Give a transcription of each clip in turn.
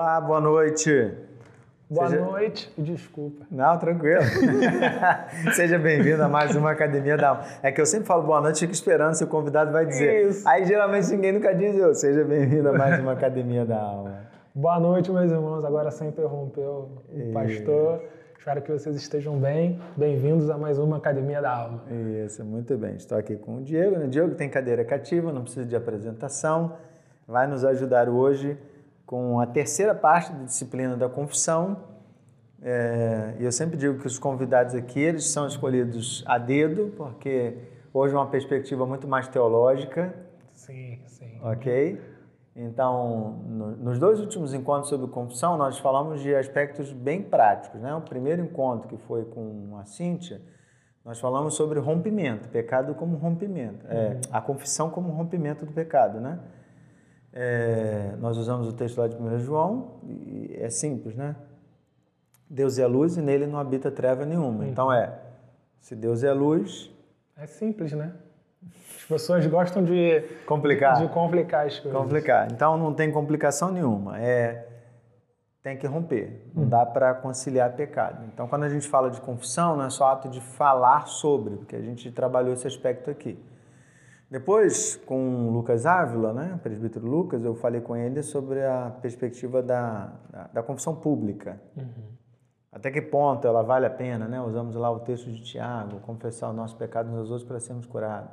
Olá, boa noite. Boa Seja... noite e desculpa. Não, tranquilo. Seja bem-vindo a mais uma Academia da Alma. É que eu sempre falo boa noite, fico esperando se o convidado vai dizer. Isso. Aí geralmente ninguém nunca diz eu. Seja bem-vindo a mais uma Academia da Alma. Boa noite, meus irmãos. Agora sem interromper o pastor. Espero que vocês estejam bem. Bem-vindos a mais uma Academia da Alma. Isso, muito bem. Estou aqui com o Diego. O né? Diego tem cadeira cativa, não precisa de apresentação. Vai nos ajudar hoje com a terceira parte da disciplina da confissão. É, e eu sempre digo que os convidados aqui eles são escolhidos a dedo, porque hoje é uma perspectiva muito mais teológica. Sim, sim. Ok? Então, no, nos dois últimos encontros sobre confissão, nós falamos de aspectos bem práticos. Né? O primeiro encontro, que foi com a Cíntia, nós falamos sobre rompimento, pecado como rompimento, é, uhum. a confissão como rompimento do pecado, né? É, nós usamos o texto lá de 1 João, e é simples, né? Deus é luz e nele não habita treva nenhuma. Então é, se Deus é luz. É simples, né? As pessoas gostam de complicar, de complicar as coisas. Complicar. Então não tem complicação nenhuma. É tem que romper. Não uhum. dá para conciliar pecado. Então quando a gente fala de confissão, não é só ato de falar sobre, porque a gente trabalhou esse aspecto aqui. Depois, com o Lucas Ávila, né, presbítero Lucas, eu falei com ele sobre a perspectiva da, da, da confissão pública. Uhum. Até que ponto ela vale a pena, né? Usamos lá o texto de Tiago, confessar o nosso pecado uns aos outros para sermos curados.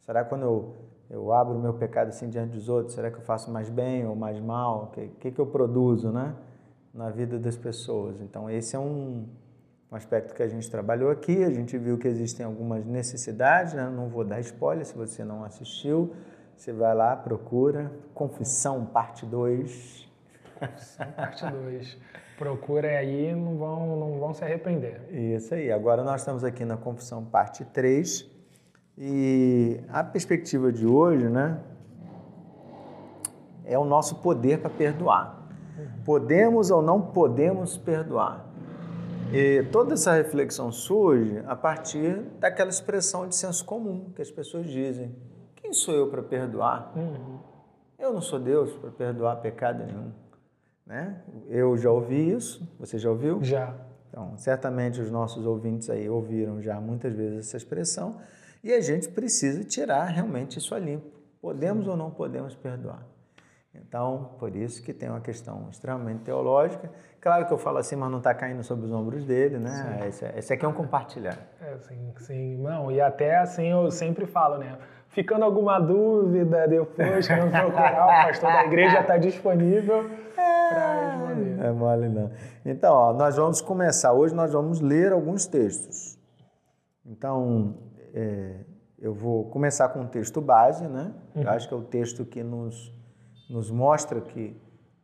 Será que quando eu, eu abro o meu pecado assim diante dos outros, será que eu faço mais bem ou mais mal? O que, que, que eu produzo, né? Na vida das pessoas. Então, esse é um, um aspecto que a gente trabalhou aqui. A gente viu que existem algumas necessidades, né? não vou dar spoiler se você não assistiu. Você vai lá, procura. Confissão, parte 2. Confissão, parte 2. Procura aí, não vão, não vão se arrepender. Isso aí. Agora nós estamos aqui na Confissão, parte 3. E a perspectiva de hoje, né? É o nosso poder para perdoar. Uhum. Podemos ou não podemos perdoar? E toda essa reflexão surge a partir daquela expressão de senso comum que as pessoas dizem: Quem sou eu para perdoar? Uhum. Eu não sou Deus para perdoar pecado nenhum. Né? Eu já ouvi isso, você já ouviu? Já. Então, certamente os nossos ouvintes aí ouviram já muitas vezes essa expressão e a gente precisa tirar realmente isso a limpo. Podemos Sim. ou não podemos perdoar? Então, por isso que tem uma questão extremamente teológica. Claro que eu falo assim, mas não está caindo sobre os ombros dele, né? Esse, esse, aqui é um compartilhar. É, sim, sim. Não, e até assim eu sempre falo, né? Ficando alguma dúvida depois, querendo procurar, o pastor da igreja está disponível para responder. É mole não. Então, ó, nós vamos começar. Hoje nós vamos ler alguns textos. Então, é, eu vou começar com o texto base, né? Uhum. Eu acho que é o texto que nos nos mostra que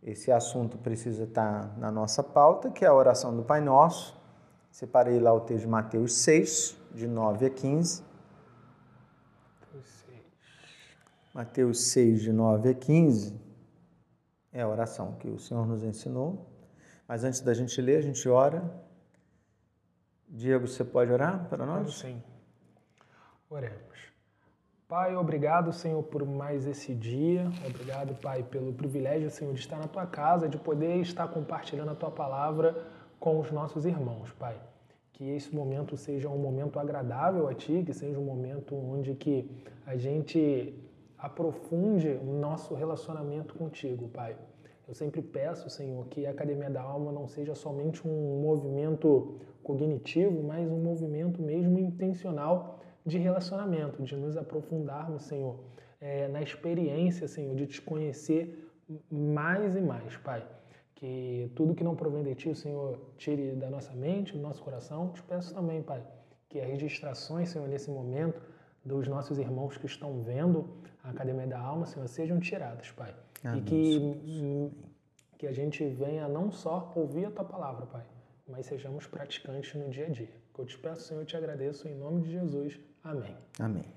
esse assunto precisa estar na nossa pauta, que é a oração do Pai Nosso. Separei lá o texto de Mateus 6, de 9 a 15. Mateus 6, de 9 a 15 é a oração que o Senhor nos ensinou. Mas antes da gente ler, a gente ora. Diego, você pode orar para nós? Sim. Oremos. Pai, obrigado, Senhor, por mais esse dia. Obrigado, Pai, pelo privilégio, Senhor, de estar na tua casa, de poder estar compartilhando a tua palavra com os nossos irmãos, Pai. Que esse momento seja um momento agradável a ti, que seja um momento onde que a gente aprofunde o nosso relacionamento contigo, Pai. Eu sempre peço, Senhor, que a Academia da Alma não seja somente um movimento cognitivo, mas um movimento mesmo intencional de relacionamento, de nos aprofundarmos, Senhor, é, na experiência, Senhor, de te conhecer mais e mais, Pai. Que tudo que não provém de Ti, Senhor, tire da nossa mente, do nosso coração. Te peço também, Pai, que as registrações, Senhor, nesse momento, dos nossos irmãos que estão vendo a Academia da Alma, Senhor, sejam tiradas, Pai. Amém. E que, que a gente venha não só ouvir a Tua palavra, Pai, mas sejamos praticantes no dia a dia. Que eu te peço, Senhor, eu te agradeço em nome de Jesus. Amém. Amém.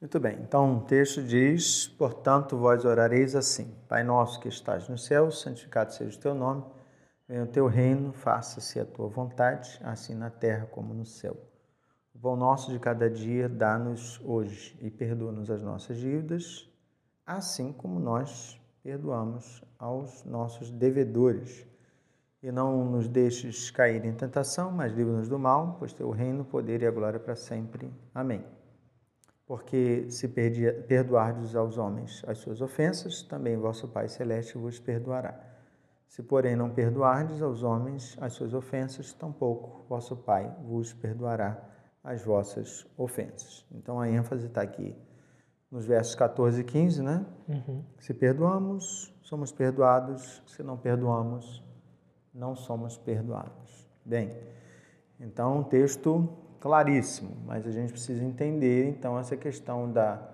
Muito bem, então o texto diz: Portanto, vós orareis assim: Pai nosso que estás no céu, santificado seja o teu nome, venha o teu reino, faça-se a tua vontade, assim na terra como no céu. O pão nosso de cada dia dá-nos hoje e perdoa-nos as nossas dívidas, assim como nós perdoamos aos nossos devedores. E não nos deixes cair em tentação, mas livra-nos do mal, pois teu reino, o poder e a glória para sempre. Amém. Porque se perdoardes aos homens as suas ofensas, também vosso Pai Celeste vos perdoará. Se, porém, não perdoardes aos homens as suas ofensas, tampouco vosso Pai vos perdoará as vossas ofensas. Então a ênfase está aqui nos versos 14 e 15, né? Uhum. Se perdoamos, somos perdoados. Se não perdoamos, não somos perdoados. Bem, então um texto claríssimo, mas a gente precisa entender então essa questão da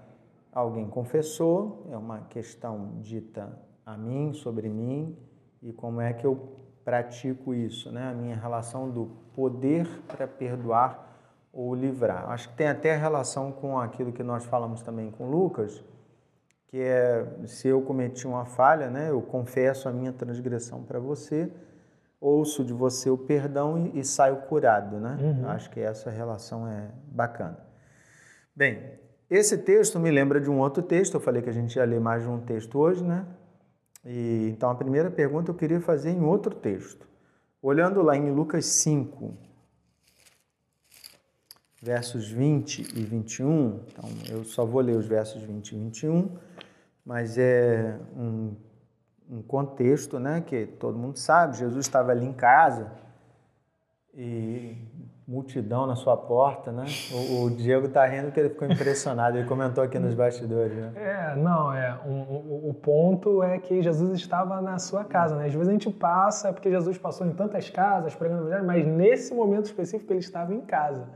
alguém confessou, é uma questão dita a mim, sobre mim, e como é que eu pratico isso, né? A minha relação do poder para perdoar ou livrar. Acho que tem até relação com aquilo que nós falamos também com Lucas, que é se eu cometi uma falha, né, eu confesso a minha transgressão para você, ouço de você o perdão e, e saio curado, né? Uhum. Acho que essa relação é bacana. Bem, esse texto me lembra de um outro texto, eu falei que a gente ia ler mais de um texto hoje, né? E, então a primeira pergunta eu queria fazer em outro texto. Olhando lá em Lucas 5, versos 20 e 21. Então, eu só vou ler os versos 20 e 21, mas é um, um contexto né, que todo mundo sabe. Jesus estava ali em casa e multidão na sua porta, né? O, o Diego tá rindo porque ele ficou impressionado, ele comentou aqui nos bastidores, né? É, não, é, um, o, o, ponto é que Jesus estava na sua casa, né? Às vezes a gente passa porque Jesus passou em tantas casas pregando mas nesse momento específico ele estava em casa.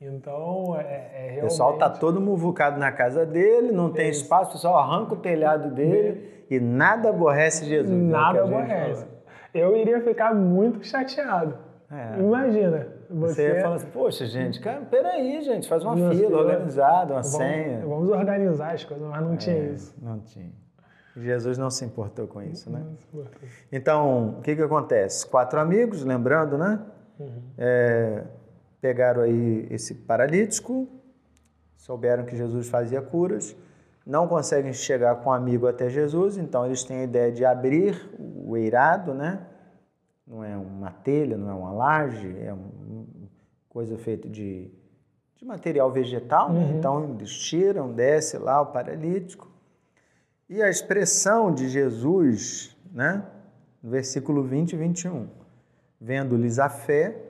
Então, é, é realmente... O pessoal tá todo muvucado na casa dele, não tem espaço, o pessoal arranca o telhado dele e nada aborrece Jesus. Né, nada aborrece. Eu iria ficar muito chateado. É. Imagina. Você, você fala assim, poxa, gente, cara, peraí, gente, faz uma Nossa, fila organizada, uma vamos, senha. Vamos organizar as coisas, mas não tinha é, isso. Não tinha. Jesus não se importou com isso, né? Então, o que que acontece? Quatro amigos, lembrando, né? Uhum. É, pegaram aí esse paralítico, souberam que Jesus fazia curas, não conseguem chegar com um amigo até Jesus, então eles têm a ideia de abrir o eirado, né? Não é uma telha, não é uma laje, é uma coisa feita de, de material vegetal, né? uhum. então eles tiram, desce lá o paralítico. E a expressão de Jesus, né? No versículo 20 e 21, vendo-lhes a fé,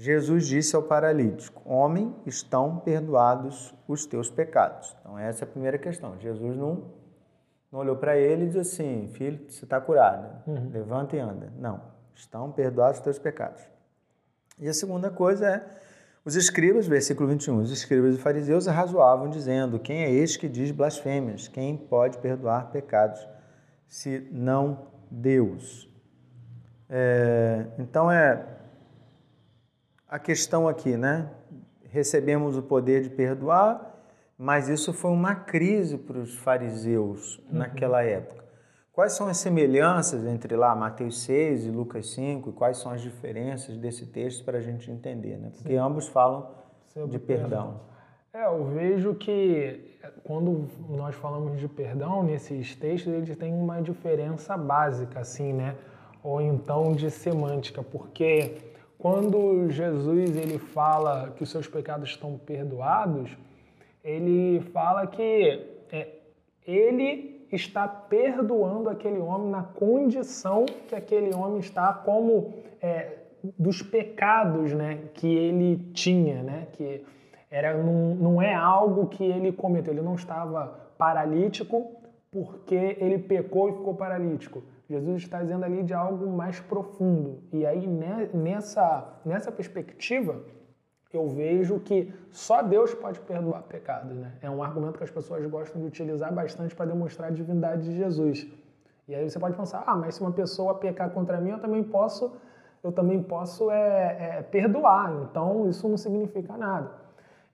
Jesus disse ao paralítico: Homem, estão perdoados os teus pecados. Então, essa é a primeira questão. Jesus não, não olhou para ele e disse assim: Filho, você está curado, uhum. levanta e anda. Não, estão perdoados os teus pecados. E a segunda coisa é: os escribas, versículo 21, os escribas e fariseus arrazoavam, dizendo: Quem é este que diz blasfêmias? Quem pode perdoar pecados se não Deus? É, então, é a questão aqui, né? Recebemos o poder de perdoar, mas isso foi uma crise para os fariseus uhum. naquela época. Quais são as semelhanças entre lá Mateus 6 e Lucas 5 e quais são as diferenças desse texto para a gente entender, né? Porque Sim. ambos falam Sobre de perdão. É, eu vejo que quando nós falamos de perdão nesses textos, eles têm uma diferença básica, assim, né? Ou então de semântica, porque quando Jesus ele fala que os seus pecados estão perdoados, ele fala que é, ele está perdoando aquele homem na condição que aquele homem está como é, dos pecados né, que ele tinha, né, que era, não, não é algo que ele cometeu, ele não estava paralítico porque ele pecou e ficou paralítico Jesus está dizendo ali de algo mais profundo. E aí, nessa, nessa perspectiva, eu vejo que só Deus pode perdoar pecados. Né? É um argumento que as pessoas gostam de utilizar bastante para demonstrar a divindade de Jesus. E aí você pode pensar, ah, mas se uma pessoa pecar contra mim, eu também posso, eu também posso é, é, perdoar. Então isso não significa nada.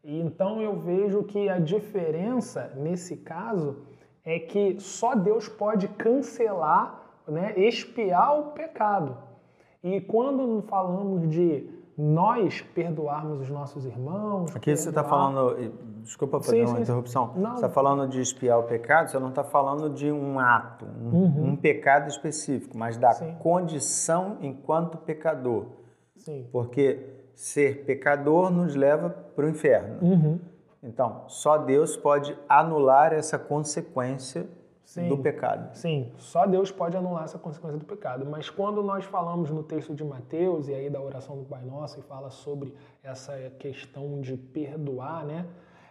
E então eu vejo que a diferença nesse caso é que só Deus pode cancelar né, expiar o pecado. E quando falamos de nós perdoarmos os nossos irmãos. Aqui perdoar... você está falando, desculpa fazer sim, uma sim, interrupção, sim. você está falando de espiar o pecado, você não está falando de um ato, um, uhum. um pecado específico, mas da condição enquanto pecador. Sim. Porque ser pecador nos leva para o inferno. Uhum. Então, só Deus pode anular essa consequência Sim, do pecado. Sim, só Deus pode anular essa consequência do pecado. Mas quando nós falamos no texto de Mateus e aí da oração do Pai Nosso e fala sobre essa questão de perdoar, né?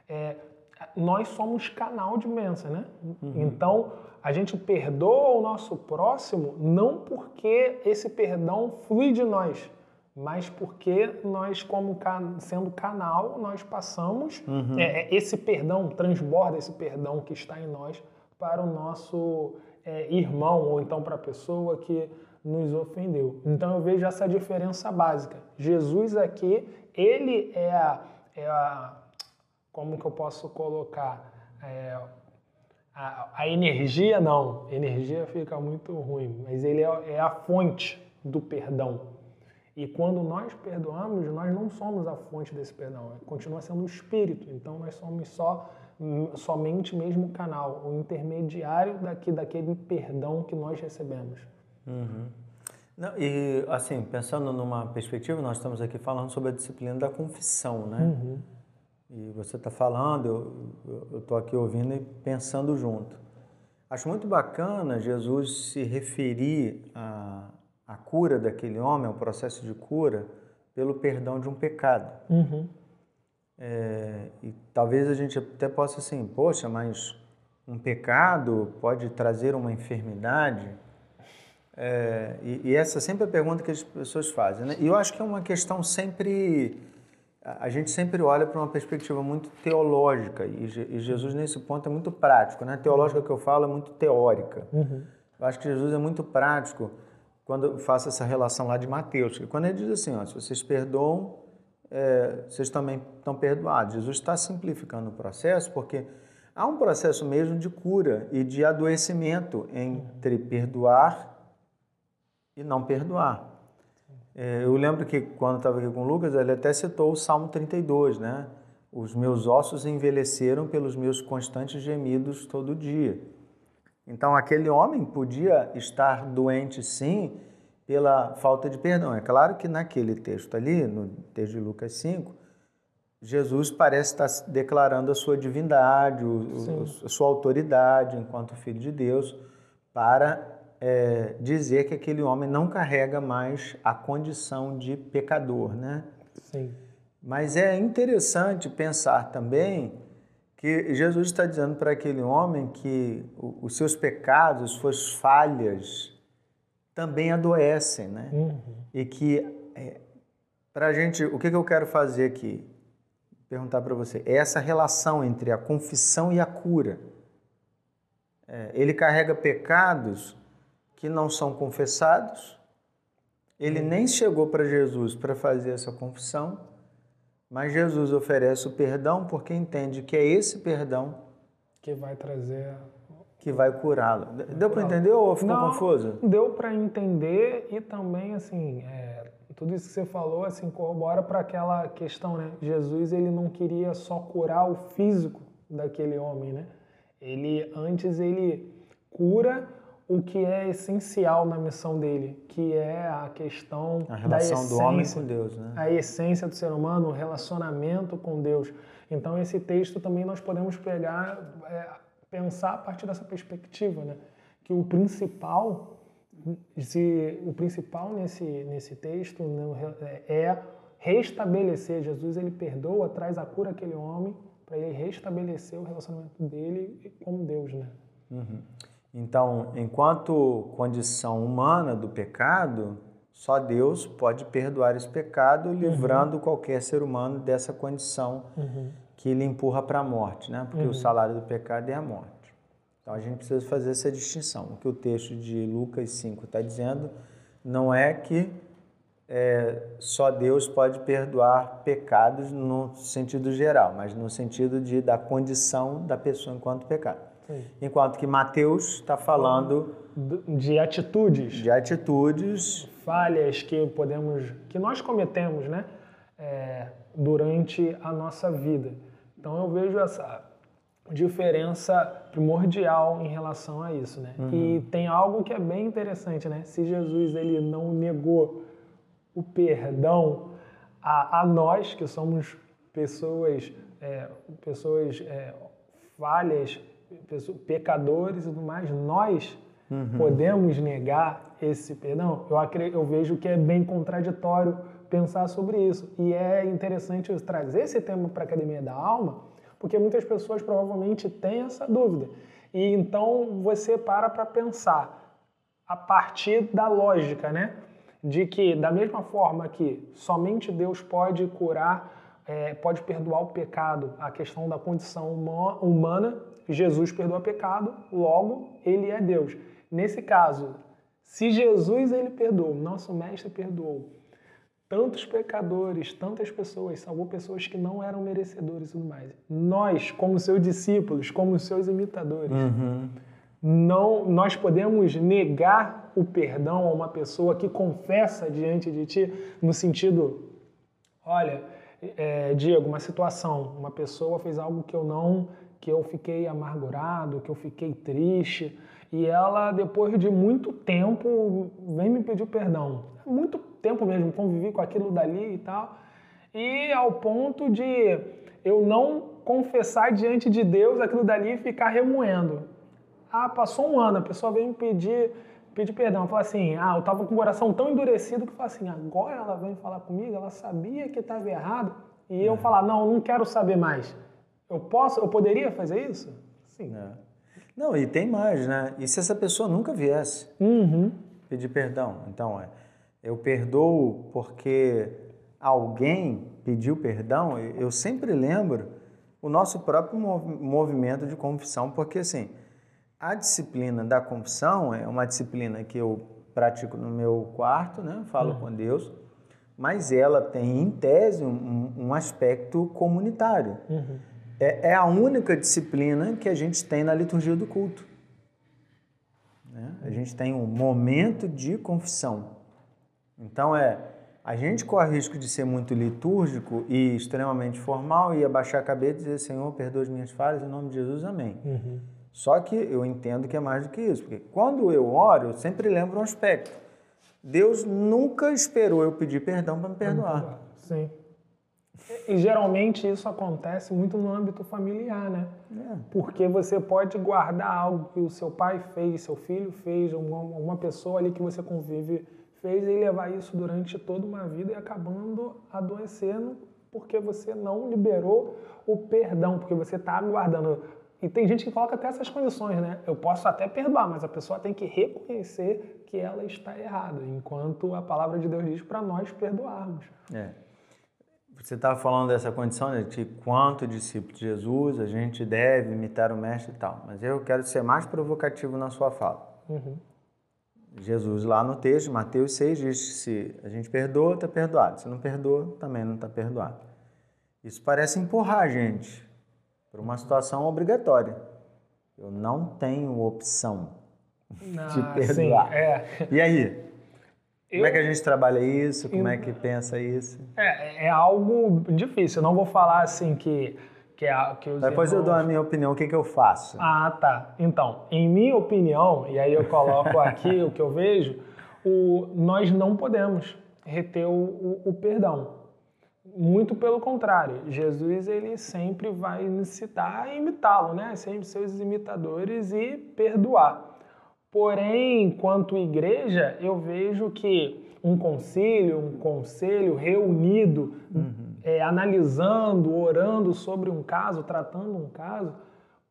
É, nós somos canal de bênção, né? Uhum. Então a gente perdoa o nosso próximo não porque esse perdão flui de nós, mas porque nós, como sendo canal, nós passamos uhum. é, esse perdão, transborda esse perdão que está em nós para o nosso é, irmão ou então para a pessoa que nos ofendeu. Então eu vejo essa diferença básica. Jesus aqui, ele é a, é a como que eu posso colocar? É, a, a, energia não, energia fica muito ruim, mas ele é, é a fonte do perdão. E quando nós perdoamos, nós não somos a fonte desse perdão, continua sendo o Espírito. Então nós somos só somente mesmo o canal, o intermediário daqui, daquele perdão que nós recebemos. Uhum. Não, e assim, pensando numa perspectiva, nós estamos aqui falando sobre a disciplina da confissão, né? Uhum. E você está falando, eu estou aqui ouvindo e pensando junto. Acho muito bacana Jesus se referir à, à cura daquele homem, ao processo de cura, pelo perdão de um pecado. Uhum. É, e talvez a gente até possa assim, poxa, mas um pecado pode trazer uma enfermidade? É, e, e, essa sempre é a pergunta que as pessoas fazem. Né? E eu acho que é uma questão sempre. A gente sempre olha para uma perspectiva muito teológica, e, e, Jesus nesse ponto é muito prático. Né? Teológica que eu falo é muito teórica. Uhum. Eu acho que Jesus é muito prático quando eu faço essa relação lá de Mateus. Quando ele diz assim: ó, se vocês perdoam é, vocês também estão perdoados. Jesus está simplificando o processo porque há um processo mesmo de cura e de adoecimento entre perdoar e não perdoar. É, eu lembro que quando estava aqui com o Lucas, ele até citou o Salmo 32, né? Os meus ossos envelheceram pelos meus constantes gemidos todo dia. Então, aquele homem podia estar doente, sim, pela falta de perdão. É claro que naquele texto ali, no texto de Lucas 5, Jesus parece estar declarando a sua divindade, o, a sua autoridade enquanto Filho de Deus, para é, dizer que aquele homem não carrega mais a condição de pecador, né? Sim. Mas é interessante pensar também que Jesus está dizendo para aquele homem que os seus pecados, as suas falhas, também adoecem, né? Uhum. E que é, para a gente, o que, que eu quero fazer aqui? Perguntar para você. É essa relação entre a confissão e a cura. É, ele carrega pecados que não são confessados. Ele uhum. nem chegou para Jesus para fazer essa confissão, mas Jesus oferece o perdão porque entende que é esse perdão que vai trazer que vai curá-lo. Deu para entender ou ficou Não, confuso? Deu para entender e também, assim, é, tudo isso que você falou, assim, corrobora para aquela questão, né? Jesus, ele não queria só curar o físico daquele homem, né? Ele, antes, ele cura o que é essencial na missão dele, que é a questão a relação essência, do homem com Deus, né? A essência do ser humano, o relacionamento com Deus. Então esse texto também nós podemos pegar é, pensar a partir dessa perspectiva, né? Que o principal, se, o principal nesse, nesse texto né, é restabelecer. Jesus ele perdoa, traz a cura àquele homem para ele restabelecer o relacionamento dele com Deus, né? Uhum. Então, enquanto condição humana do pecado, só Deus pode perdoar esse pecado, uhum. livrando uhum. qualquer ser humano dessa condição uhum que ele empurra para a morte, né? Porque uhum. o salário do pecado é a morte. Então a gente precisa fazer essa distinção. O que o texto de Lucas 5 está dizendo não é que é, só Deus pode perdoar pecados no sentido geral, mas no sentido de da condição da pessoa enquanto pecado. Sim. Enquanto que Mateus está falando de atitudes, de atitudes, falhas que podemos, que nós cometemos, né, é, durante a nossa vida. Então eu vejo essa diferença primordial em relação a isso, né? Uhum. E tem algo que é bem interessante, né? Se Jesus ele não negou o perdão a, a nós que somos pessoas, é, pessoas é, falhas, pessoas, pecadores e tudo mais, nós uhum. podemos negar esse perdão? Eu, acredito, eu vejo que é bem contraditório pensar sobre isso. E é interessante trazer esse tema para a Academia da Alma, porque muitas pessoas provavelmente têm essa dúvida. E então você para para pensar a partir da lógica, né? De que, da mesma forma que somente Deus pode curar, é, pode perdoar o pecado, a questão da condição humana, Jesus perdoa o pecado, logo ele é Deus. Nesse caso, se Jesus ele perdoou, nosso mestre perdoou, tantos pecadores, tantas pessoas, salvou pessoas que não eram merecedores e tudo mais. Nós, como seus discípulos, como seus imitadores, uhum. não, nós podemos negar o perdão a uma pessoa que confessa diante de ti, no sentido, olha, é, Diego, uma situação, uma pessoa fez algo que eu não, que eu fiquei amargurado, que eu fiquei triste, e ela, depois de muito tempo, vem me pedir perdão. Muito tempo mesmo, convivi com aquilo dali e tal. E ao ponto de eu não confessar diante de Deus aquilo dali e ficar remoendo. Ah, passou um ano, a pessoa veio me pedir, pedir perdão. Fala assim, ah, eu estava com o coração tão endurecido que fala assim, agora ela vem falar comigo, ela sabia que estava errado. E eu é. falar, não, não quero saber mais. Eu posso, eu poderia fazer isso? Sim. É. Não, e tem mais, né? E se essa pessoa nunca viesse uhum. pedir perdão? Então, é eu perdoo porque alguém pediu perdão, eu sempre lembro o nosso próprio movimento de confissão, porque assim, a disciplina da confissão é uma disciplina que eu pratico no meu quarto, né? falo uhum. com Deus, mas ela tem, em tese, um, um aspecto comunitário. Uhum. É, é, a única disciplina que a gente tem na liturgia do culto. Né? A gente tem um momento de confissão. Então é, a gente corre o risco de ser muito litúrgico e extremamente formal e abaixar a cabeça e dizer, Senhor, perdoa as minhas falhas, em nome de Jesus, amém. Uhum. Só que eu entendo que é mais do que isso, porque quando eu oro, eu sempre lembro um aspecto. Deus nunca esperou eu pedir perdão para me perdoar. Sim. E geralmente isso acontece muito no âmbito familiar, né? É. Porque você pode guardar algo que o seu pai fez, seu filho fez, uma, uma pessoa ali que você convive fez ele levar isso durante toda uma vida e acabando adoecendo porque você não liberou o perdão, porque você está aguardando. E tem gente que coloca até essas condições, né? Eu posso até perdoar, mas a pessoa tem que reconhecer que ela está errada, enquanto a palavra de Deus diz para nós perdoarmos. É. Você estava falando dessa condição né, de quanto discípulo de Jesus a gente deve imitar o mestre e tal, mas eu quero ser mais provocativo na sua fala. Uhum. Jesus lá no texto, Mateus 6, diz que se a gente perdoa, está perdoado. Se não perdoa, também não está perdoado. Isso parece empurrar a gente para uma situação obrigatória. Eu não tenho opção ah, de perdoar. Sim, é. E aí? Como é que a gente trabalha isso? Como é que pensa isso? É, é algo difícil. Eu não vou falar assim que que é, que Depois irmãos... eu dou a minha opinião, o que, que eu faço. Ah, tá. Então, em minha opinião, e aí eu coloco aqui o que eu vejo, o, nós não podemos reter o, o, o perdão. Muito pelo contrário, Jesus ele sempre vai incitar a imitá-lo, né? Sempre seus imitadores e perdoar. Porém, enquanto igreja, eu vejo que um concílio, um conselho reunido, uhum é, analisando, orando sobre um caso, tratando um caso,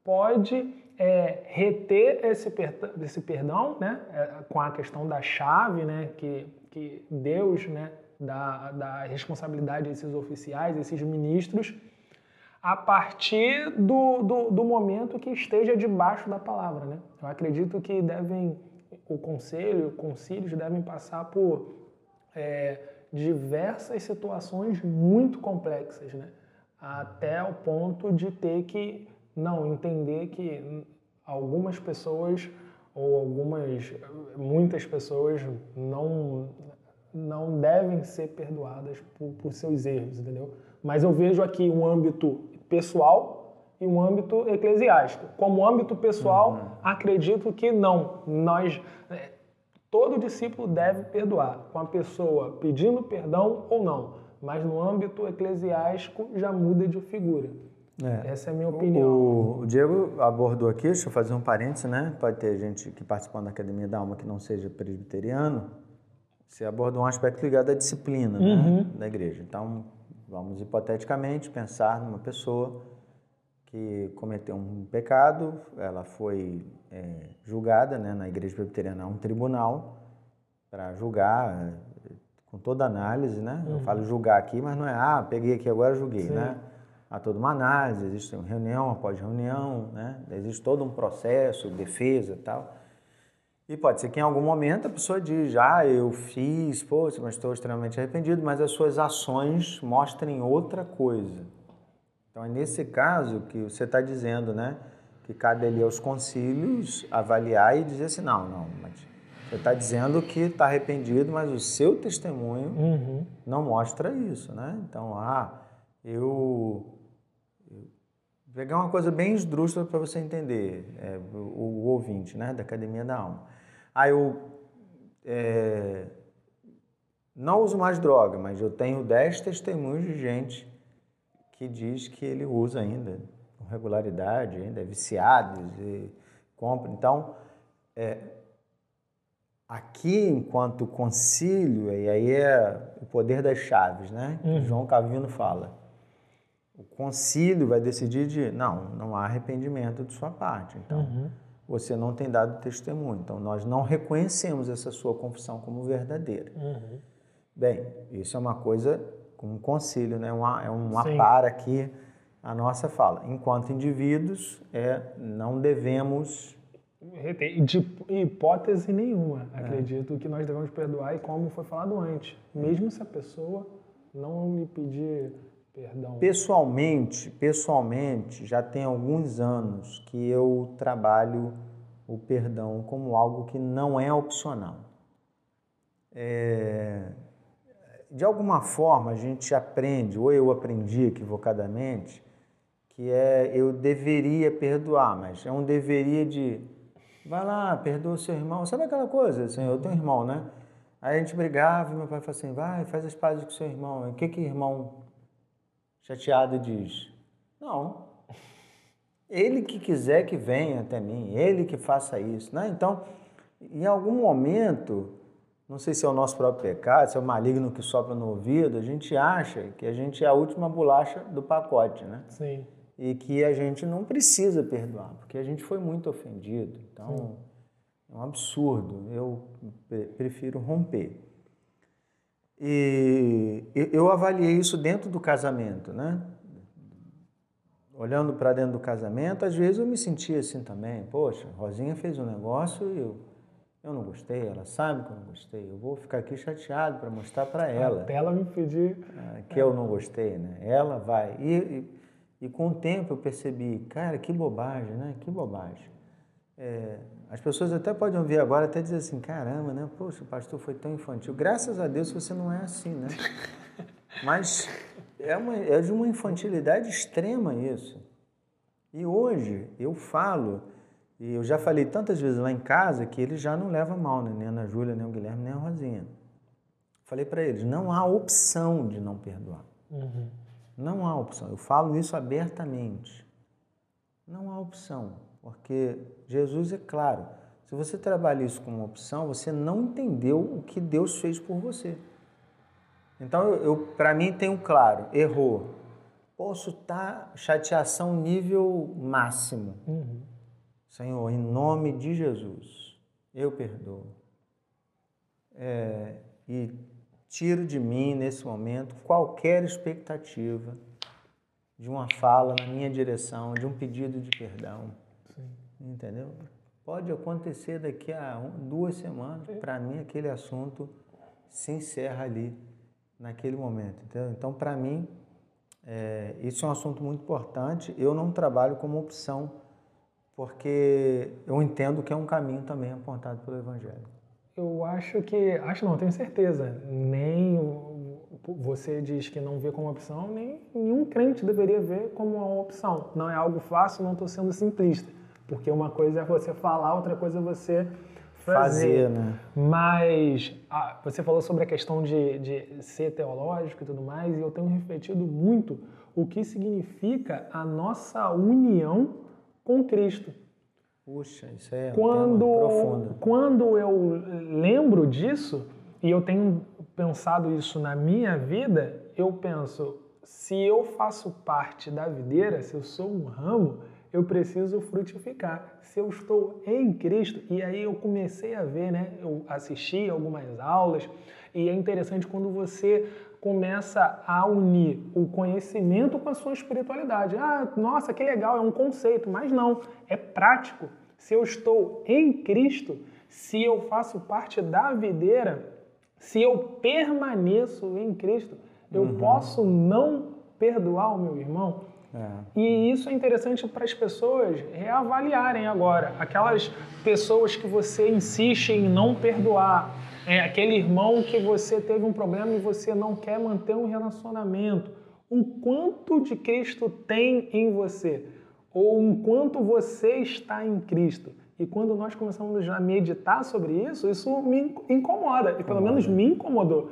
pode é, reter esse, per esse perdão, né, é, com a questão da chave, né, que, que Deus né, dá, dá responsabilidade a esses oficiais, a esses ministros, a partir do, do, do, momento que esteja debaixo da palavra. Né? Eu acredito que devem, o conselho, concílios devem passar por é, diversas situações muito complexas, né? Até o ponto de ter que não entender que algumas pessoas ou algumas, muitas pessoas não, não devem ser perdoadas por, por seus erros, entendeu? Mas eu vejo aqui um âmbito pessoal e um âmbito eclesiástico. Como âmbito pessoal, uhum. acredito que não. Nós, todo discípulo deve perdoar, com a pessoa pedindo perdão ou não. Mas no âmbito eclesiástico já muda de figura. É. Essa é a minha opinião. O, o, Diego abordou aqui, deixa eu fazer um parênteses, né? Pode ter gente que participando da Academia da Alma que não seja presbiteriano. Você abordou um aspecto ligado à disciplina né? uhum. né? da igreja. Então, vamos hipoteticamente pensar numa pessoa que cometeu um pecado, ela foi é, julgada né, na igreja presbiteriana, um tribunal para julgar é, com toda análise, né? Uhum. Eu falo julgar aqui, mas não é, ah, peguei aqui agora julguei, Sim. né? há toda uma análise, existe uma reunião após reunião, né? existe todo um processo, defesa e tal. E pode ser que em algum momento a pessoa diz, ah, eu fiz, poxa, mas estou extremamente arrependido, mas as suas ações mostrem outra coisa. Então é nesse caso que você está dizendo, né? Que cabe ali aos concílios avaliar e dizer assim, não, não, mas você está dizendo que está arrependido, mas o seu testemunho uhum. não mostra isso, né? Então, ah, eu pegar uma coisa bem esdrúxula para você entender, é, o, o, ouvinte né, da Academia da Alma. Ah, eu é, não uso mais droga, mas eu tenho 10 testemunhos de gente que diz que ele usa ainda com regularidade, ainda é viciado e compra. Então, é, aqui, enquanto concílio, e aí é o poder das chaves, né? Uhum. João Calvino fala o concílio vai decidir de não, não há arrependimento de sua parte. Então, uhum. você não tem dado testemunho. Então, nós não reconhecemos essa sua confissão como verdadeira. Uhum. Bem, isso é uma coisa um concílio, né? Uma, é uma Sim. para aqui a nossa fala. Enquanto indivíduos, é, não devemos de hipótese nenhuma, é. acredito que nós devemos perdoar e como foi falado antes, mesmo se a pessoa não lhe pedir Perdão. Pessoalmente, pessoalmente, já tem alguns anos que eu trabalho o perdão como algo que não é opcional. É, de alguma forma a gente aprende, ou eu aprendi equivocadamente, que é eu deveria perdoar, mas é um deveria de vai lá, perdoa seu irmão. Sabe aquela coisa, assim, eu tenho um irmão, né? Aí a gente brigava e meu pai falou assim, vai, faz as pazes com seu irmão. O que que irmão chateado diz: Não, ele que quiser que venha até mim, ele que faça isso. Né? Então, em algum momento, não sei se é o nosso próprio pecado, se é o maligno que sopra no ouvido, a gente acha que a gente é a última bolacha do pacote, né? Sim. E que a gente não precisa perdoar, porque a gente foi muito ofendido. Então, Sim. é um absurdo. Eu prefiro romper. E eu avaliei isso dentro do casamento, né? Olhando para dentro do casamento, às vezes eu me sentia assim também. Poxa, Rosinha fez um negócio e eu, eu não gostei, ela sabe que eu não gostei. Eu vou ficar aqui chateado para mostrar para ela. Até ela me pedir. Ah, que eu não gostei, né? Ela vai. E, e, e com o tempo eu percebi, cara, que bobagem, né? Que bobagem. É, as pessoas até podem ouvir agora até dizer assim, caramba, né? Poxa, o pastor foi tão infantil. Graças a Deus você não é assim, né? Mas é, uma, é de uma infantilidade extrema isso. E hoje eu falo, e eu já falei tantas vezes lá em casa que eles já não levam mal, né? nem a Ana Júlia, nem o Guilherme, nem a Rosinha. Falei para eles, não há opção de não perdoar. Uhum. Não há opção. Eu falo isso abertamente. Não há opção. Porque Jesus é claro. Se você trabalha isso como opção, você não entendeu o que Deus fez por você. Então, eu, eu para mim, tenho claro: errou. Posso estar chateação nível máximo. Uhum. Senhor, em nome de Jesus, eu perdoo. É, e tiro de mim, nesse momento, qualquer expectativa de uma fala na minha direção, de um pedido de perdão entendeu? Pode acontecer daqui a um, duas semanas, para mim aquele assunto se encerra ali, naquele momento, entendeu? Então, para mim, é, isso é um assunto muito importante. Eu não trabalho como opção porque eu entendo que é um caminho também apontado pelo Evangelho. Eu acho que, acho não, tenho certeza, nem você diz que não vê como opção, nem nenhum crente deveria ver como uma opção. Não é algo fácil, não estou sendo simplista, porque uma coisa é você falar, outra coisa é você fazer. fazer né? Mas ah, você falou sobre a questão de, de ser teológico e tudo mais, e eu tenho refletido muito o que significa a nossa união com Cristo. Puxa, isso é quando, um profundo. Quando eu lembro disso, e eu tenho pensado isso na minha vida, eu penso, se eu faço parte da videira, se eu sou um ramo, eu preciso frutificar. Se eu estou em Cristo, e aí eu comecei a ver, né? Eu assisti algumas aulas, e é interessante quando você começa a unir o conhecimento com a sua espiritualidade. Ah, nossa, que legal, é um conceito, mas não, é prático. Se eu estou em Cristo, se eu faço parte da videira, se eu permaneço em Cristo, eu uhum. posso não perdoar o meu irmão. É. E isso é interessante para as pessoas reavaliarem agora. Aquelas pessoas que você insiste em não perdoar, é aquele irmão que você teve um problema e você não quer manter um relacionamento. O quanto de Cristo tem em você? Ou o quanto você está em Cristo? E quando nós começamos a meditar sobre isso, isso me incomoda, e pelo menos me incomodou.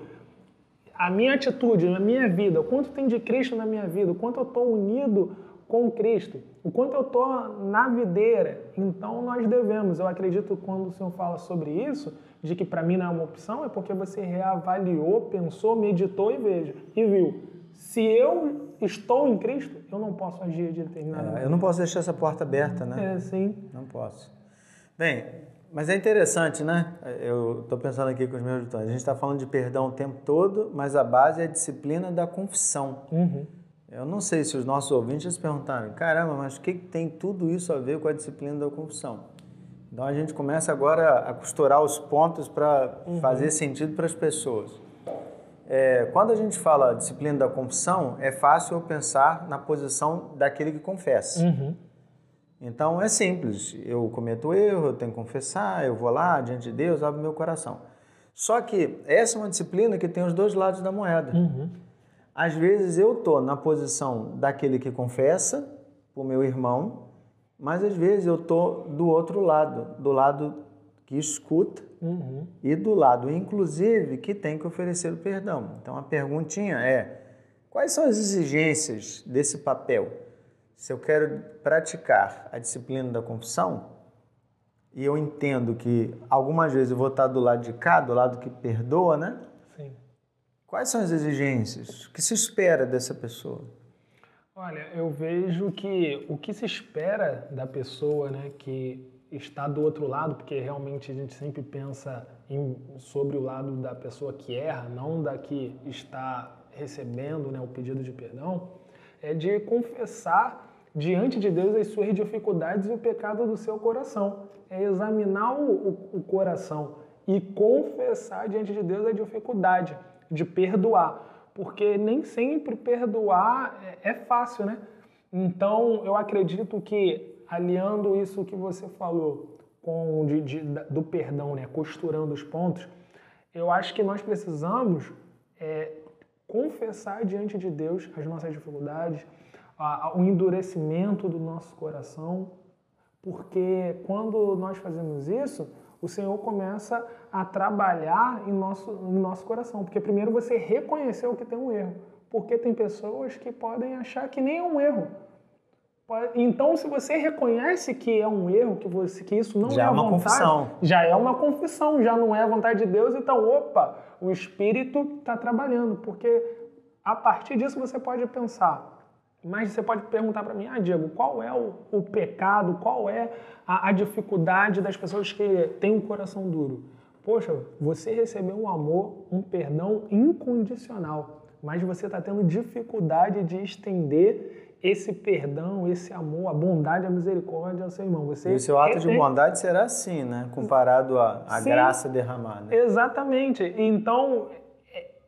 A minha atitude, na minha vida, o quanto tem de Cristo na minha vida, o quanto eu estou unido com Cristo, o quanto eu estou na videira. Então nós devemos, eu acredito quando o Senhor fala sobre isso, de que para mim não é uma opção, é porque você reavaliou, pensou, meditou e veja, e viu. Se eu estou em Cristo, eu não posso agir de determinada é, Eu não posso deixar essa porta aberta, né? É, sim. Não posso. Bem, mas é interessante, né? Eu estou pensando aqui com os meus auditores. A gente está falando de perdão o tempo todo, mas a base é a disciplina da confissão. Uhum. Eu não sei se os nossos ouvintes se perguntaram, caramba, mas o que tem tudo isso a ver com a disciplina da confissão? Então a gente começa agora a costurar os pontos para uhum. fazer sentido para as pessoas. É, quando a gente fala disciplina da confissão, é fácil eu pensar na posição daquele que confessa. Uhum. Então é simples, eu cometo erro, eu tenho que confessar, eu vou lá diante de Deus, abro meu coração. Só que essa é uma disciplina que tem os dois lados da moeda. Uhum. Às vezes eu estou na posição daquele que confessa, o meu irmão, mas às vezes eu tô do outro lado, do lado que escuta uhum. e do lado, inclusive, que tem que oferecer o perdão. Então a perguntinha é: quais são as exigências desse papel? Se eu quero praticar a disciplina da confissão, e eu entendo que algumas vezes eu vou estar do lado de cá, do lado que perdoa, né? Quais são as exigências? O que se espera dessa pessoa? Olha, eu vejo que o que se espera da pessoa, né, que está do outro lado, porque realmente a gente sempre pensa em, sobre o lado da pessoa que erra, não da que está recebendo, né, o pedido de perdão, é de confessar diante de Deus as suas dificuldades e o pecado do seu coração. É examinar o, o, o coração e confessar diante de Deus a dificuldade de perdoar porque nem sempre perdoar é, é fácil, né? Então, eu acredito que, aliando isso que você falou com de, de, do perdão, né, costurando os pontos, eu acho que nós precisamos é, confessar diante de Deus as nossas dificuldades, a, o endurecimento do nosso coração, porque quando nós fazemos isso, o Senhor começa a trabalhar em nosso, em nosso coração. Porque primeiro você reconheceu que tem um erro. Porque tem pessoas que podem achar que nem é um erro. Então, se você reconhece que é um erro, que, você, que isso não já é, é uma vontade, confissão. já é uma confissão, já não é a vontade de Deus, então, opa, o Espírito está trabalhando. Porque a partir disso você pode pensar, mas você pode perguntar para mim, ah, Diego, qual é o, o pecado, qual é a, a, dificuldade das pessoas que têm um coração duro? Poxa, você recebeu um amor, um perdão incondicional, mas você está tendo dificuldade de estender esse perdão, esse amor, a bondade, a misericórdia ao seu irmão. Você e o seu ato de bondade será assim, né? Comparado à, à graça derramada. Exatamente. Então,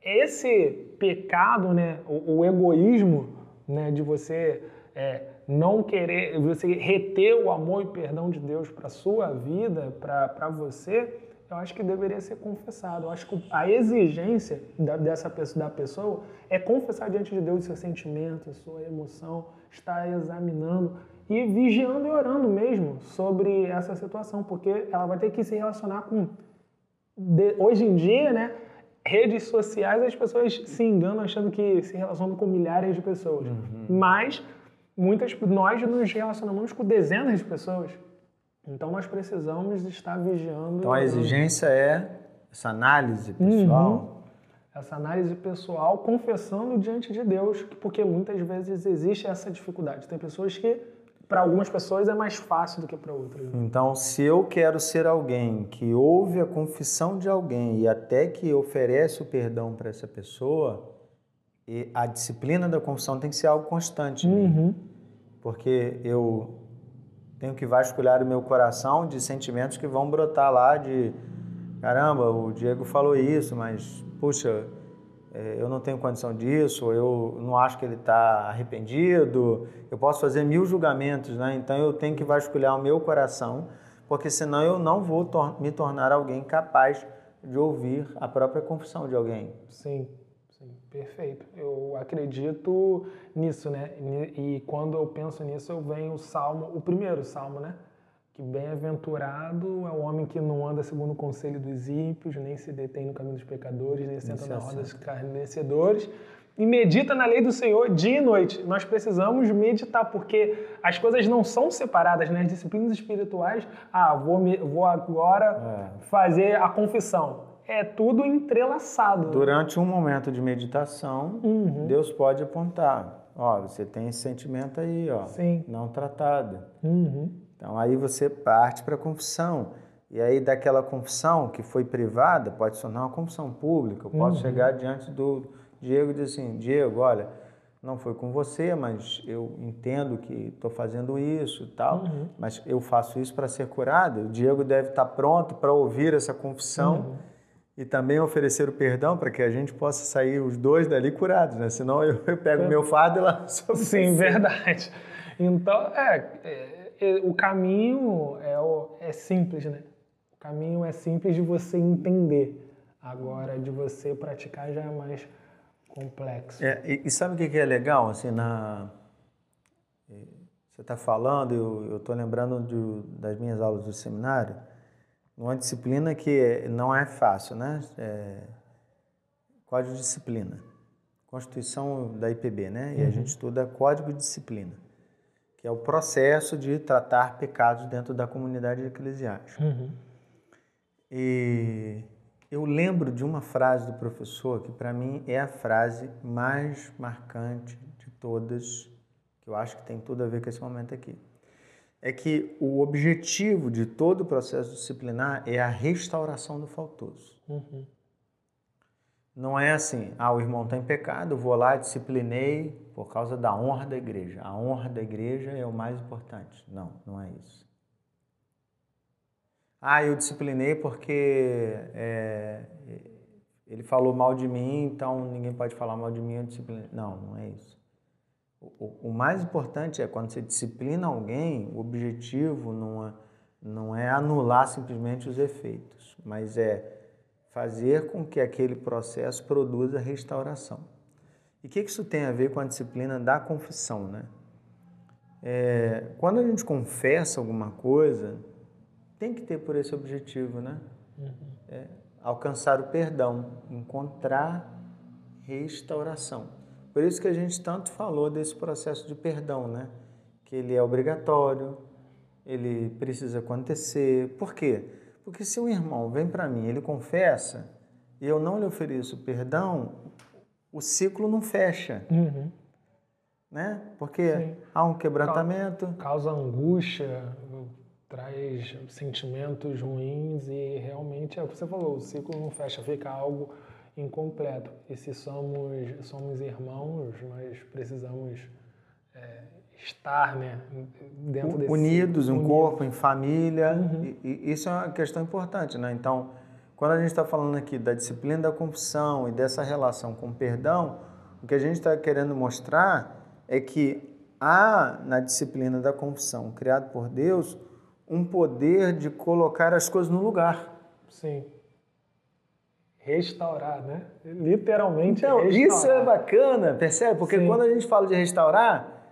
esse pecado, né? o, o egoísmo né, de você é, não querer, você reter o amor e perdão de Deus para sua vida, para você, eu acho que deveria ser confessado. Eu acho que a exigência da, dessa pessoa, da pessoa é confessar diante de Deus os seus sentimentos, sua emoção, estar examinando e vigiando e orando mesmo sobre essa situação, porque ela vai ter que se relacionar com. De, hoje em dia, né? Redes sociais, as pessoas se enganam achando que se relacionam com milhares de pessoas. Uhum. Mas muitas nós nos relacionamos com dezenas de pessoas. Então nós precisamos estar vigiando. Então a exigência é essa análise pessoal. Uhum. Essa análise pessoal confessando diante de Deus, porque muitas vezes existe essa dificuldade. Tem pessoas que para algumas pessoas é mais fácil do que para outras. Então, se eu quero ser alguém que ouve a confissão de alguém e até que oferece o perdão para essa pessoa, a disciplina da confissão tem que ser algo constante. Uhum. Porque eu tenho que vasculhar o meu coração de sentimentos que vão brotar lá de caramba, o Diego falou isso, mas puxa, eu não tenho condição disso, eu não acho que ele está arrependido, eu posso fazer mil julgamentos, né? Então eu tenho que vasculhar o meu coração, porque senão eu não vou tor me tornar alguém capaz de ouvir a própria confissão de alguém. Sim. Perfeito. Eu acredito nisso, né? E quando eu penso nisso, eu venho o salmo, o primeiro salmo, né? Que bem-aventurado é o homem que não anda segundo o conselho dos ímpios, nem se detém no caminho dos pecadores, nem senta na roda dos carnecedores, e medita na lei do Senhor dia e noite. Nós precisamos meditar, porque as coisas não são separadas, né? As disciplinas espirituais, ah, vou, vou agora é. fazer a confissão é tudo entrelaçado. Durante um momento de meditação, uhum. Deus pode apontar, ó, você tem esse sentimento aí, ó, Sim. não tratado. Uhum. Então aí você parte para a confissão. E aí daquela confissão que foi privada, pode tornar uma confissão pública. Eu posso uhum. chegar diante do Diego e dizer assim, Diego, olha, não foi com você, mas eu entendo que estou fazendo isso e tal, uhum. mas eu faço isso para ser curado. O Diego deve estar pronto para ouvir essa confissão uhum e também oferecer o perdão para que a gente possa sair os dois dali curados, né? Senão eu, eu pego o meu fardo e lá Sim, verdade. Então, é, é, é, o caminho é, é simples, né? O caminho é simples de você entender. Agora, de você praticar já é mais complexo. É, e, e, sabe o que é legal? Assim, na... Você está falando, eu estou lembrando de, das minhas aulas do seminário, uma disciplina que não é fácil, né? É... Código de Disciplina. Constituição da IPB, né? E uhum. a gente estuda Código de Disciplina, que é o processo de tratar pecados dentro da comunidade eclesiástica. Uhum. E eu lembro de uma frase do professor que, para mim, é a frase mais marcante de todas, que eu acho que tem tudo a ver com esse momento aqui é que o objetivo de todo o processo disciplinar é a restauração do faltoso. Uhum. Não é assim, ah, o irmão está em pecado, vou lá, disciplinei por causa da honra da igreja. A honra da igreja é o mais importante. Não, não é isso. Ah, eu disciplinei porque é, ele falou mal de mim, então ninguém pode falar mal de mim, eu disciplinei. Não, não é isso. O, o, mais importante é quando você disciplina alguém, o objetivo não é, não é anular simplesmente os efeitos, mas é fazer com que aquele processo produza restauração. E o que, isso tem a ver com a disciplina da confissão? Né? É, quando a gente confessa alguma coisa, tem que ter por esse objetivo, né? Uhum. É, alcançar o perdão, encontrar restauração. Por isso que a gente tanto falou desse processo de perdão, né? Que ele é obrigatório, ele precisa acontecer. Por quê? Porque se um irmão vem para mim, ele confessa, e eu não lhe ofereço perdão, o ciclo não fecha. Uhum. Né? Porque Sim. há um quebrantamento. Causa angústia, traz sentimentos ruins e realmente é o que você falou, o ciclo não fecha, fica algo incompleto. E se somos, somos irmãos, nós precisamos é, estar né, dentro desse Unidos, um corpo, em família. Uhum. E, e, isso é uma questão importante, né? Então, quando a gente está falando aqui da disciplina da confissão e dessa relação com o perdão, o que a gente está querendo mostrar é que há na disciplina da confissão, criado por Deus, um poder de colocar as coisas no lugar. Sim. Restaurar, né? Literalmente então, restaurar. Isso é bacana, percebe? Porque Sim. quando a gente fala de restaurar,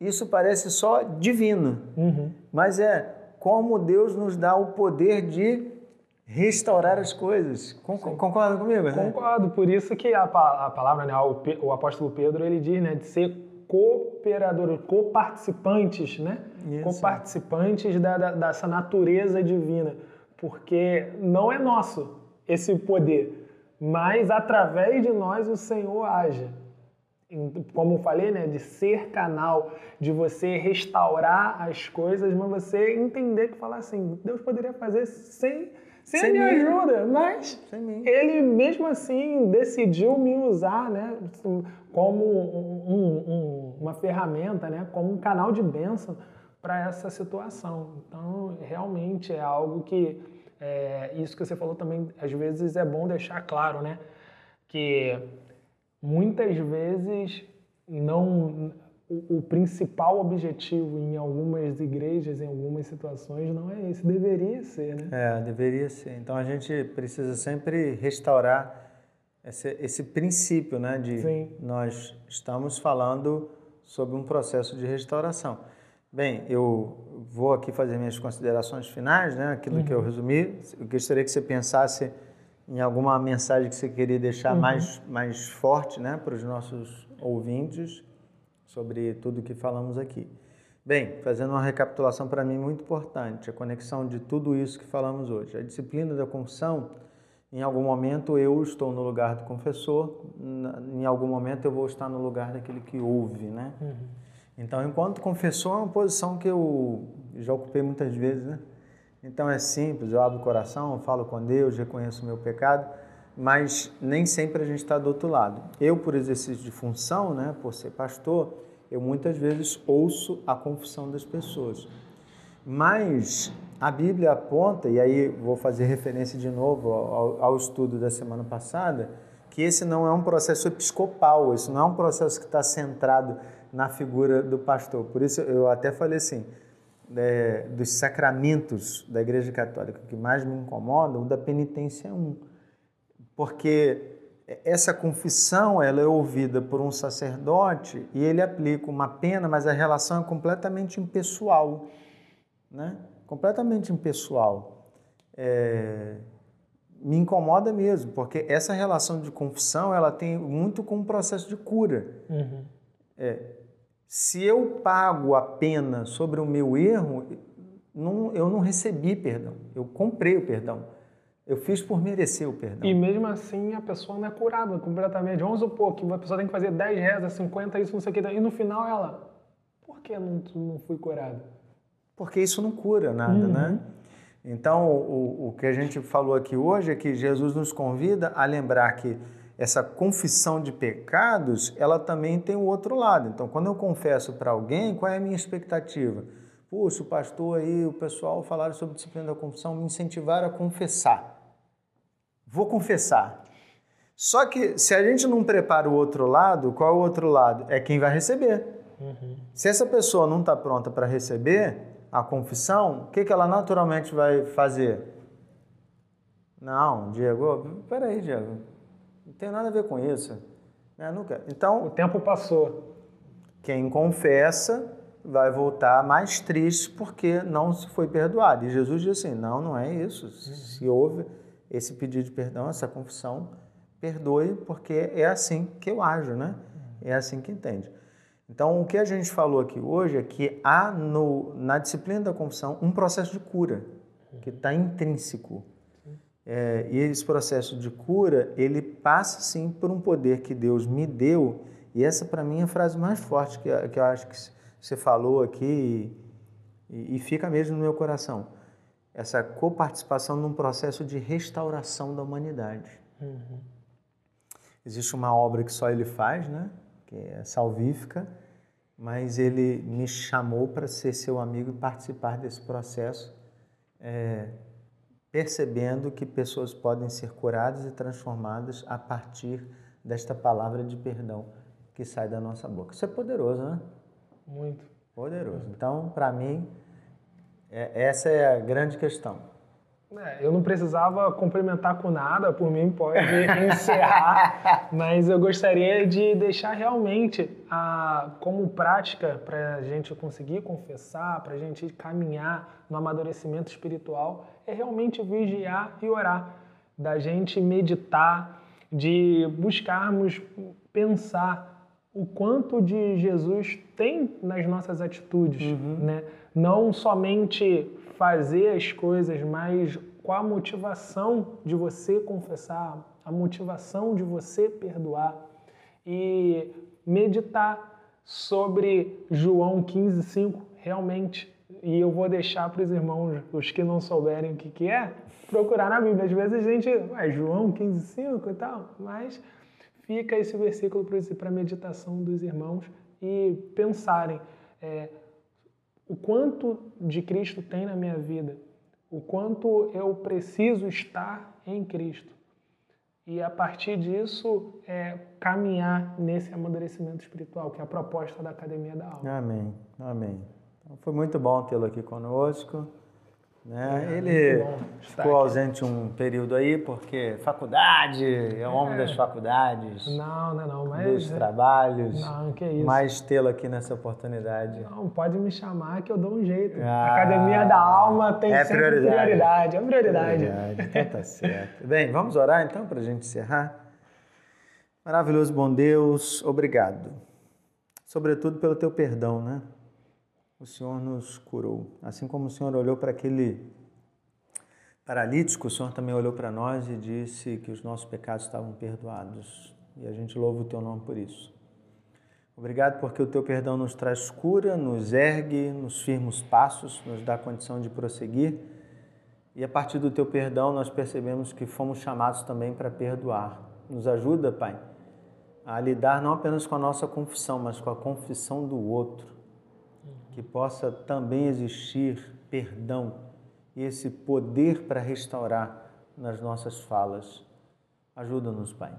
isso parece só divino. Uhum. Mas é como Deus nos dá o poder de restaurar as coisas. Concorda comigo? Né? Concordo. Por isso que a, a palavra, né, o, o, apóstolo Pedro, ele diz, né, de ser cooperadores, coparticipantes, né? Isso. Coparticipantes da, da, dessa natureza divina. Porque não é nosso esse poder, mas através de nós o Senhor age como eu falei, né, de ser canal, de você restaurar as coisas, mas você entender que falar assim, Deus poderia fazer sem, sem, sem a minha mim. ajuda, mas ele mesmo assim decidiu me usar, né, como um, um, uma ferramenta, né, como um canal de bênção para essa situação. Então, realmente é algo que é, isso que você falou também, às vezes é bom deixar claro, né, que muitas vezes não o, o, principal objetivo em algumas igrejas, em algumas situações, não é esse. Deveria ser, né? É, deveria ser. Então a gente precisa sempre restaurar esse, esse princípio, né? De Sim. nós estamos falando sobre um processo de restauração. Bem, eu vou aqui fazer minhas considerações finais, né? Aquilo uhum. que eu uhum. resumi. Eu gostaria que você pensasse em alguma mensagem que você queria deixar uhum. mais, mais forte né, para os nossos ouvintes sobre tudo que falamos aqui. Bem, fazendo uma recapitulação para mim muito importante, a conexão de tudo isso que falamos hoje. A disciplina da confissão, em algum momento eu estou no lugar do confessor, em algum momento eu vou estar no lugar daquele que ouve, né? Uhum. Então, enquanto confessor é uma posição que eu já ocupei muitas vezes, né? Então é simples, eu abro o coração, falo com Deus, reconheço o meu pecado, mas nem sempre a gente está do outro lado. Eu, por exercício de função, né, por ser pastor, eu muitas vezes ouço a confissão das pessoas. Mas a Bíblia aponta, e aí vou fazer referência de novo ao, ao estudo da semana passada, que esse não é um processo episcopal, isso não é um processo que está centrado na figura do pastor. Por isso eu até falei assim, é, dos sacramentos da Igreja Católica que mais me incomoda, o da penitência é um. Porque essa confissão ela é ouvida por um sacerdote e ele aplica uma pena, mas a relação é completamente impessoal, né? Completamente impessoal. É, me incomoda mesmo, porque essa relação de confissão ela tem muito com o processo de cura. Uhum. É, se eu pago a pena sobre o meu erro, não, eu não recebi perdão. Eu comprei o perdão. Eu fiz por merecer o perdão. E mesmo assim a pessoa não é curada completamente. Vamos supor que uma pessoa tem que fazer 10 rezas, 50, isso, não sei o que. E no final ela, por que não, não fui curada? Porque isso não cura nada, uhum. né? Então, o, o que a gente falou aqui hoje é que Jesus nos convida a lembrar que essa confissão de pecados, ela também tem o outro lado. Então, quando eu confesso para alguém, qual é a minha expectativa? Puxa, o pastor aí, o pessoal falaram sobre disciplina da confissão, me incentivaram a confessar. Vou confessar. Só que se a gente não prepara o outro lado, qual é o outro lado? É quem vai receber. Uhum. Se essa pessoa não está pronta para receber a confissão, o que, que ela naturalmente vai fazer? Não, Diego, peraí, Diego, não tem nada a ver com isso. Né? Nunca. Então, o tempo passou. Quem confessa vai voltar mais triste porque não se foi perdoado. E Jesus diz assim: não, não é isso. Uhum. Se houve esse pedido de perdão, essa confissão, perdoe, porque é assim que eu ajo, né? É assim que entende. Então, o que a gente falou aqui hoje é que há no, na disciplina da confissão um processo de cura que está intrínseco. É, e esse processo de cura, ele passa sim por um poder que Deus me deu. E essa, para mim, é a frase mais forte que, que eu acho que você falou aqui e, e fica mesmo no meu coração. Essa coparticipação num processo de restauração da humanidade. Uhum. Existe uma obra que só ele faz, né? que é salvífica, mas ele me chamou para ser seu amigo e participar desse processo. É, percebendo que pessoas podem ser curadas e transformadas a partir desta palavra de perdão que sai da nossa boca. Isso é poderoso, né? Muito. Poderoso. Então, para mim, é, essa é a grande questão. É, eu não precisava complementar com nada, por mim pode encerrar, mas eu gostaria de deixar realmente a, como prática para a gente conseguir confessar, para a gente caminhar no amadurecimento espiritual, é realmente vigiar e orar, da gente meditar, de buscarmos pensar o quanto de Jesus tem nas nossas atitudes, uhum. né? Não somente fazer as coisas, mas com a motivação de você confessar, a motivação de você perdoar e meditar sobre João 15, 5, realmente. E eu vou deixar para os irmãos, os que não souberem o que, que é, procurar na Bíblia. Às vezes a gente, é João 15, 5 e tal, mas fica esse versículo para a meditação dos irmãos e pensarem. É, o quanto de Cristo tem na minha vida, o quanto eu preciso estar em Cristo. E a partir disso, é, caminhar nesse amadurecimento espiritual, que é a proposta da Academia da Alma. Amém, amém. Então, foi muito bom tê-lo aqui conosco. Né? É, Ele ficou ausente um período aí porque faculdade, é o homem é. das faculdades. Não, não, não. Mas, dos trabalhos. Não, que isso. Mas tê-lo aqui nessa oportunidade. Não, pode me chamar que eu dou um jeito. Ah, Academia da Alma tem é sempre prioridade. prioridade. É prioridade. prioridade. Então tá certo. Bem, vamos orar então para a gente encerrar. Maravilhoso bom Deus, obrigado. Sobretudo pelo teu perdão, né? O Senhor nos curou. Assim como o Senhor olhou para aquele paralítico, o Senhor também olhou para nós e disse que os nossos pecados estavam perdoados. E a gente louva o teu nome por isso. Obrigado porque o teu perdão nos traz cura, nos ergue, nos firma os passos, nos dá condição de prosseguir. E a partir do teu perdão nós percebemos que fomos chamados também para perdoar. Nos ajuda, Pai, a lidar não apenas com a nossa confissão, mas com a confissão do outro que possa também existir perdão e esse poder para restaurar nas nossas falas. Ajuda-nos, Pai.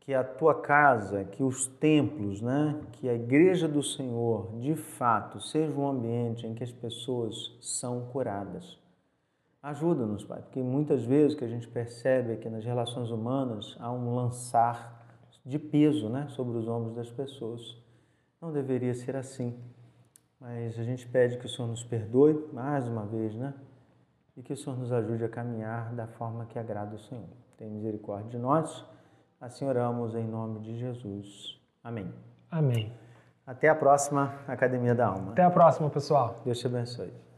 Que a tua casa, que os templos, né, que a igreja do Senhor, de fato, seja um ambiente em que as pessoas são curadas. Ajuda-nos, Pai, porque muitas vezes que a gente percebe é que nas relações humanas há um lançar de peso né, sobre os ombros das pessoas. Não deveria ser assim. Mas a gente pede que o Senhor nos perdoe mais uma vez, né? E que o Senhor nos ajude a caminhar da forma que agrada o Senhor. Tenha misericórdia de nós. Assim oramos em nome de Jesus. Amém. Amém. Até a próxima Academia da Alma. Até a próxima, pessoal. Deus te abençoe.